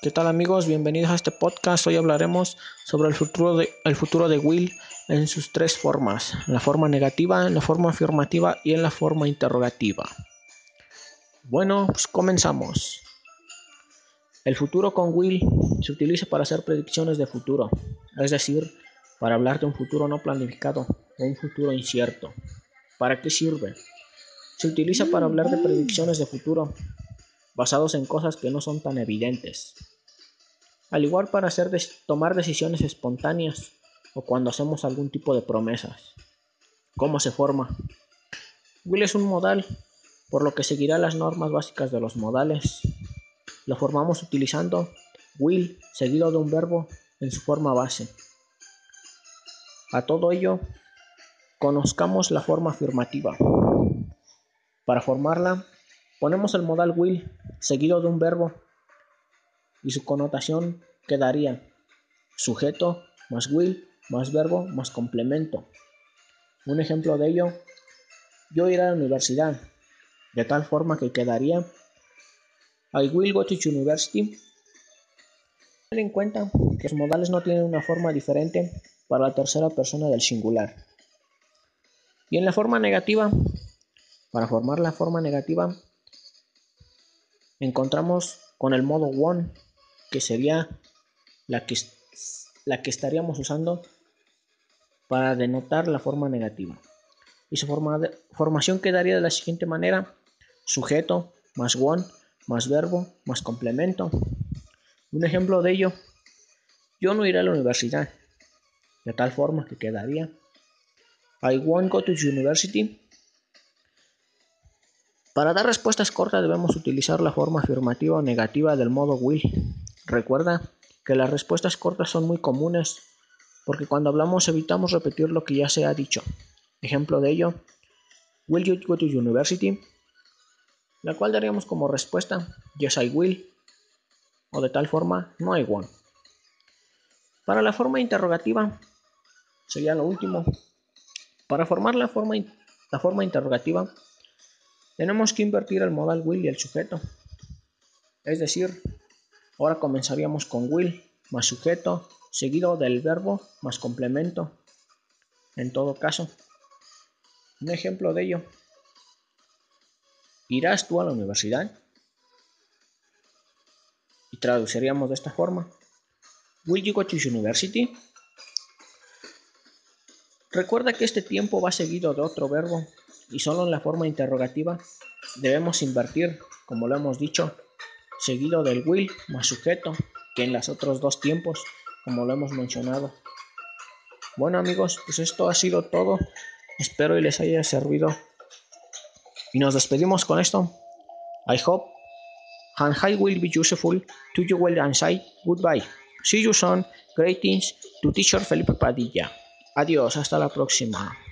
¿Qué tal amigos? Bienvenidos a este podcast. Hoy hablaremos sobre el futuro de, futuro de Will en sus tres formas, la forma negativa, en la forma afirmativa y en la forma interrogativa. Bueno, pues comenzamos. El futuro con Will se utiliza para hacer predicciones de futuro, es decir, para hablar de un futuro no planificado o un futuro incierto. ¿Para qué sirve? Se utiliza para hablar de predicciones de futuro basados en cosas que no son tan evidentes. Al igual para hacer tomar decisiones espontáneas o cuando hacemos algún tipo de promesas. ¿Cómo se forma? Will es un modal, por lo que seguirá las normas básicas de los modales. Lo formamos utilizando will seguido de un verbo en su forma base. A todo ello, conozcamos la forma afirmativa. Para formarla, Ponemos el modal will seguido de un verbo y su connotación quedaría sujeto más will más verbo más complemento. Un ejemplo de ello, yo iré a la universidad, de tal forma que quedaría I will go to university. Ten en cuenta que los modales no tienen una forma diferente para la tercera persona del singular. Y en la forma negativa, para formar la forma negativa, encontramos con el modo one, que sería la que, la que estaríamos usando para denotar la forma negativa. Y su forma formación quedaría de la siguiente manera: sujeto más one más verbo más complemento. Un ejemplo de ello: yo no iré a la universidad, de tal forma que quedaría I won't go to university para dar respuestas cortas debemos utilizar la forma afirmativa o negativa del modo will. Recuerda que las respuestas cortas son muy comunes porque cuando hablamos evitamos repetir lo que ya se ha dicho. Ejemplo de ello, Will you go to university? La cual daríamos como respuesta Yes I will o de tal forma No I won't. Para la forma interrogativa sería lo último. Para formar la forma, la forma interrogativa tenemos que invertir el modal will y el sujeto. Es decir, ahora comenzaríamos con will más sujeto seguido del verbo más complemento. En todo caso, un ejemplo de ello. ¿Irás tú a la universidad? Y traduciríamos de esta forma. Will you go to university? Recuerda que este tiempo va seguido de otro verbo y solo en la forma interrogativa debemos invertir, como lo hemos dicho, seguido del will más sujeto que en los otros dos tiempos, como lo hemos mencionado. Bueno amigos, pues esto ha sido todo. Espero y les haya servido. Y nos despedimos con esto. I hope and I will be useful to you well and say goodbye. See you soon. Greetings to teacher Felipe Padilla. Adiós, hasta la próxima.